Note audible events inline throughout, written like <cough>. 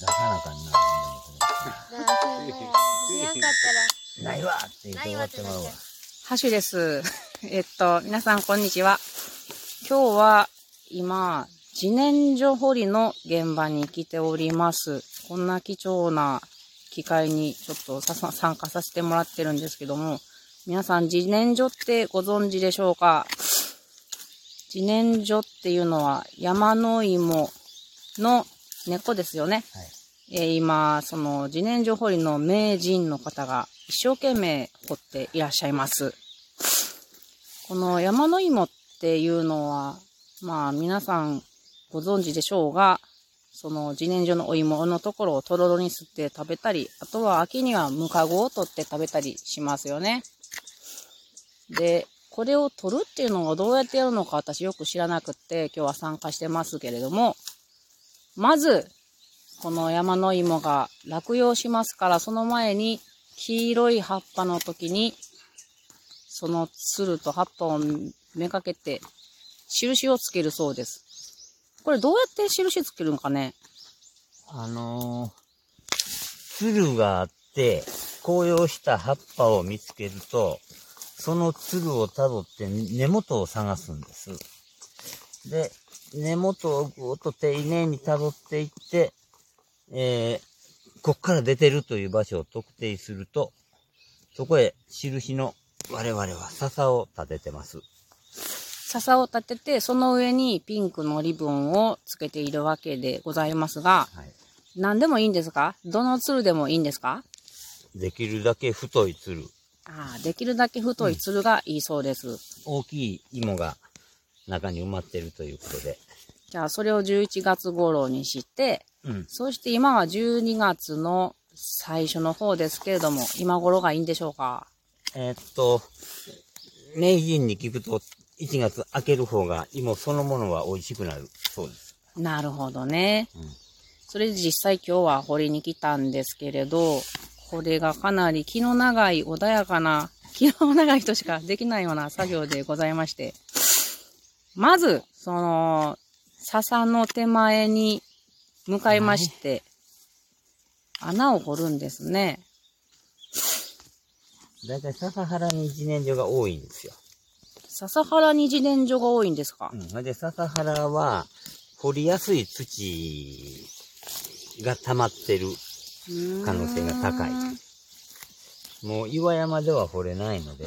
出さなあかんな。だからそうね。いなかったら。ないわって言って終わってまうわ。ハッシュです。<laughs> えっと、皆さんこんにちは。今日は今、自然薯掘りの現場に来ております。こんな貴重な機会にちょっとささ参加させてもらってるんですけども、皆さん自然薯ってご存知でしょうか？自然薯っていうのは山の芋の根っこですよね。はい。えー今、その自然薯掘りの名人の方が一生懸命掘っていらっしゃいます。この山の芋っていうのは、まあ皆さんご存知でしょうが、その自然薯のお芋のところをとろろにすって食べたり、あとは秋にはムカゴを取って食べたりしますよね。で、これを取るっていうのをどうやってやるのか私よく知らなくって今日は参加してますけれども、まず、この山の芋が落葉しますから、その前に黄色い葉っぱの時に、そのつると葉っぱをめかけて、印をつけるそうです。これどうやって印つけるんかね？あのー、つるがあって、紅葉した葉っぱを見つけると、そのつるをたどって根元を探すんです。で、根元をぐーっと丁寧にたどっていって、えー、こっから出てるという場所を特定すると、そこへ印の我々は笹を立ててます。笹を立てて、その上にピンクのリボンをつけているわけでございますが、はい。何でもいいんですか？どのつるでもいいんですか？できるだけ太いつる。ああ、できるだけ太いつるがいいそうです。大きい芋が中に埋まってるということで。じゃあ、それを11月頃にして、うん。そして今は12月の最初の方ですけれども、今頃がいいんでしょうか？えーっと、名人に聞くと、1月開ける方が芋そのものは美味しくなるそうです。なるほどね。うんそれで実際今日は掘りに来たんですけれど、これがかなり気の長い穏やかな、気の長い人しかできないような作業でございまして、まず、その、笹の手前に向かいまして、穴を掘るんですね。だいたい笹原に一年所が多いんですよ。笹原に自然薯が多いんですか？うん。で笹原は、掘りやすい土が溜まってる。可能性が高いもう岩山では掘れないので、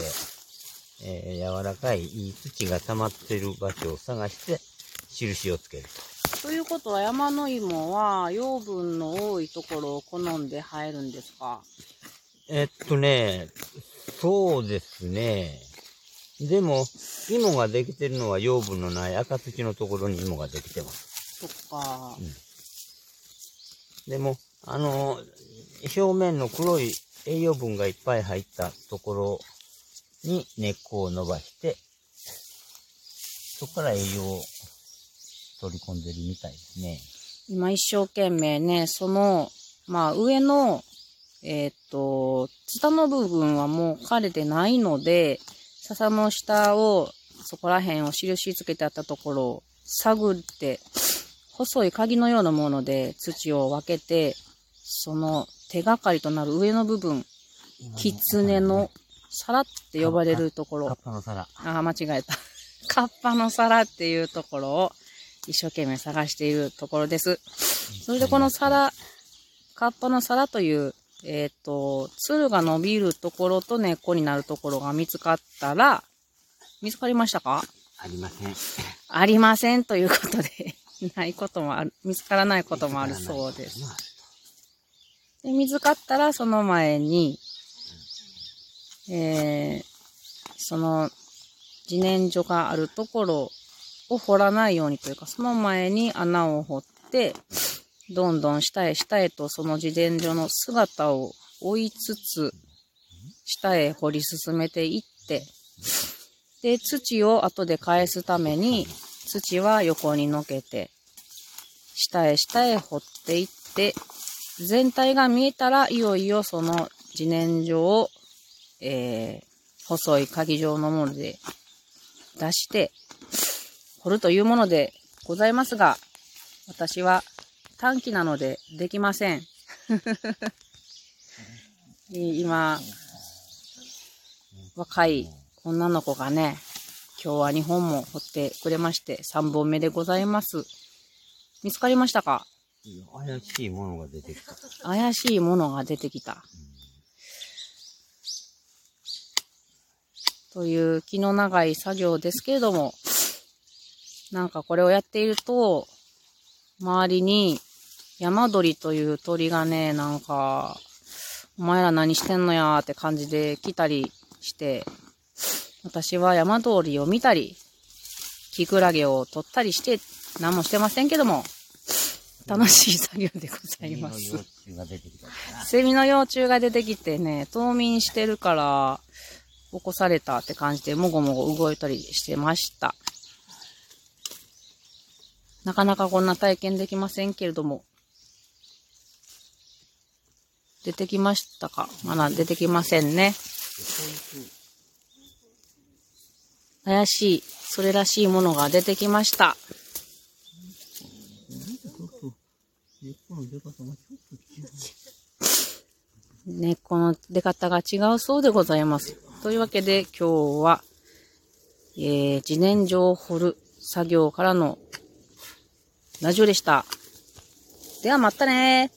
えー柔らかいいい土が溜まってる場所を探して、印をつけると。ということは山の芋は養分の多いところを好んで生えるんですか？えっとね、そうですね。でも、芋ができてるのは養分のない赤土のところに芋ができてます。そっか。でも、あの、表面の黒い栄養分がいっぱい入ったところに根っこを伸ばして、そこから栄養を取り込んでるみたいですね。今一生懸命ね、その、まあ上の、えーっと、ツタの部分はもう枯れてないので、笹の下を、そこら辺を印つけてあったところを探って、細い鍵のようなもので土を分けて、その手がかりとなる上の部分、狐の皿って呼ばれるところカッ、パの皿。ああ、間違えた。<laughs> カッパの皿っていうところを一生懸命探しているところです。それでこの皿、カッパの皿という、えっ、と、つるが伸びるところと根っこになるところが見つかったら、見つかりましたか？ありません。ありませんということで、<laughs> ないこともある、見つからないこともあるそうです。で見つかったらその前に、えー、その自然薯があるところを掘らないようにというか、その前に穴を掘って、どんどん下へ下へとその自然薯の姿を追いつつ、下へ掘り進めていって、で、土を後で返すために、土は横にのけて、下へ下へ掘っていって、全体が見えたら、いよいよその自然薯を、えー、細い鍵状のもので出して、掘るというものでございますが、私は短期なのでできません。い <laughs> 今、若い女の子がね、今日は2本も掘ってくれまして、3本目でございます。見つかりましたか？怪しいものが出てきた。怪しいものが出てきた。という気の長い作業ですけれども、なんかこれをやっていると、周りに山鳥という鳥がね、なんか、お前ら何してんのやーって感じで来たりして、私は山鳥を見たり、キクラゲを取ったりして、何もしてませんけども、楽しい作業でございのます。セミの幼虫が出てきてね、冬眠してるから、起こされたって感じで、もごもご動いたりしてました。なかなかこんな体験できませんけれども。出てきましたか？まだ出てきませんね。怪しい、それらしいものが出てきました。根っこの出方が違うそうでございます。というわけで今日は、えー、自然薯を掘る作業からのラジオでした。ではまたねー。